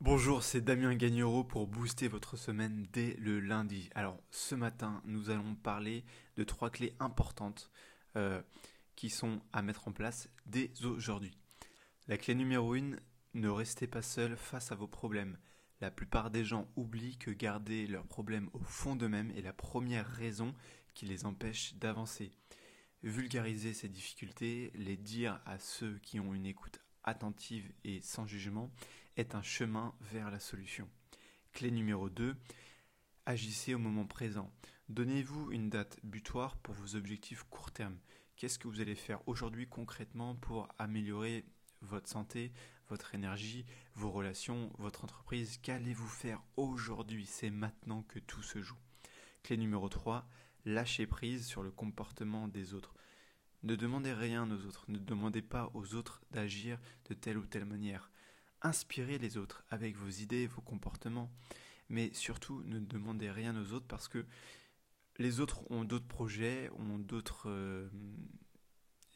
Bonjour, c'est Damien Gagnereau pour booster votre semaine dès le lundi. Alors ce matin, nous allons parler de trois clés importantes euh, qui sont à mettre en place dès aujourd'hui. La clé numéro 1, ne restez pas seul face à vos problèmes. La plupart des gens oublient que garder leurs problèmes au fond d'eux-mêmes est la première raison qui les empêche d'avancer. Vulgariser ces difficultés, les dire à ceux qui ont une écoute attentive et sans jugement est un chemin vers la solution. Clé numéro 2. Agissez au moment présent. Donnez-vous une date butoir pour vos objectifs court terme. Qu'est-ce que vous allez faire aujourd'hui concrètement pour améliorer votre santé, votre énergie, vos relations, votre entreprise? Qu'allez-vous faire aujourd'hui? C'est maintenant que tout se joue. Clé numéro 3. Lâchez prise sur le comportement des autres. Ne demandez rien aux autres, ne demandez pas aux autres d'agir de telle ou telle manière. Inspirez les autres avec vos idées, vos comportements, mais surtout ne demandez rien aux autres parce que les autres ont d'autres projets, ont d'autres euh,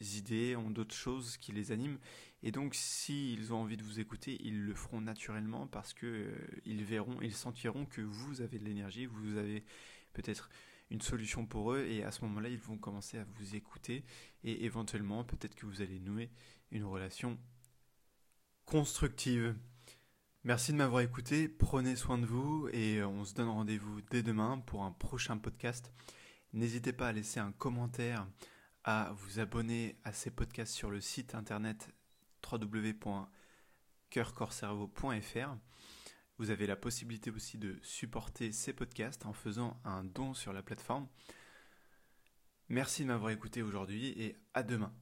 idées, ont d'autres choses qui les animent, et donc s'ils ont envie de vous écouter, ils le feront naturellement parce que euh, ils verront, ils sentiront que vous avez de l'énergie, vous avez peut-être une solution pour eux et à ce moment-là, ils vont commencer à vous écouter et éventuellement, peut-être que vous allez nouer une relation constructive. Merci de m'avoir écouté, prenez soin de vous et on se donne rendez-vous dès demain pour un prochain podcast. N'hésitez pas à laisser un commentaire, à vous abonner à ces podcasts sur le site internet www.coeurcorcerveau.fr. Vous avez la possibilité aussi de supporter ces podcasts en faisant un don sur la plateforme. Merci de m'avoir écouté aujourd'hui et à demain.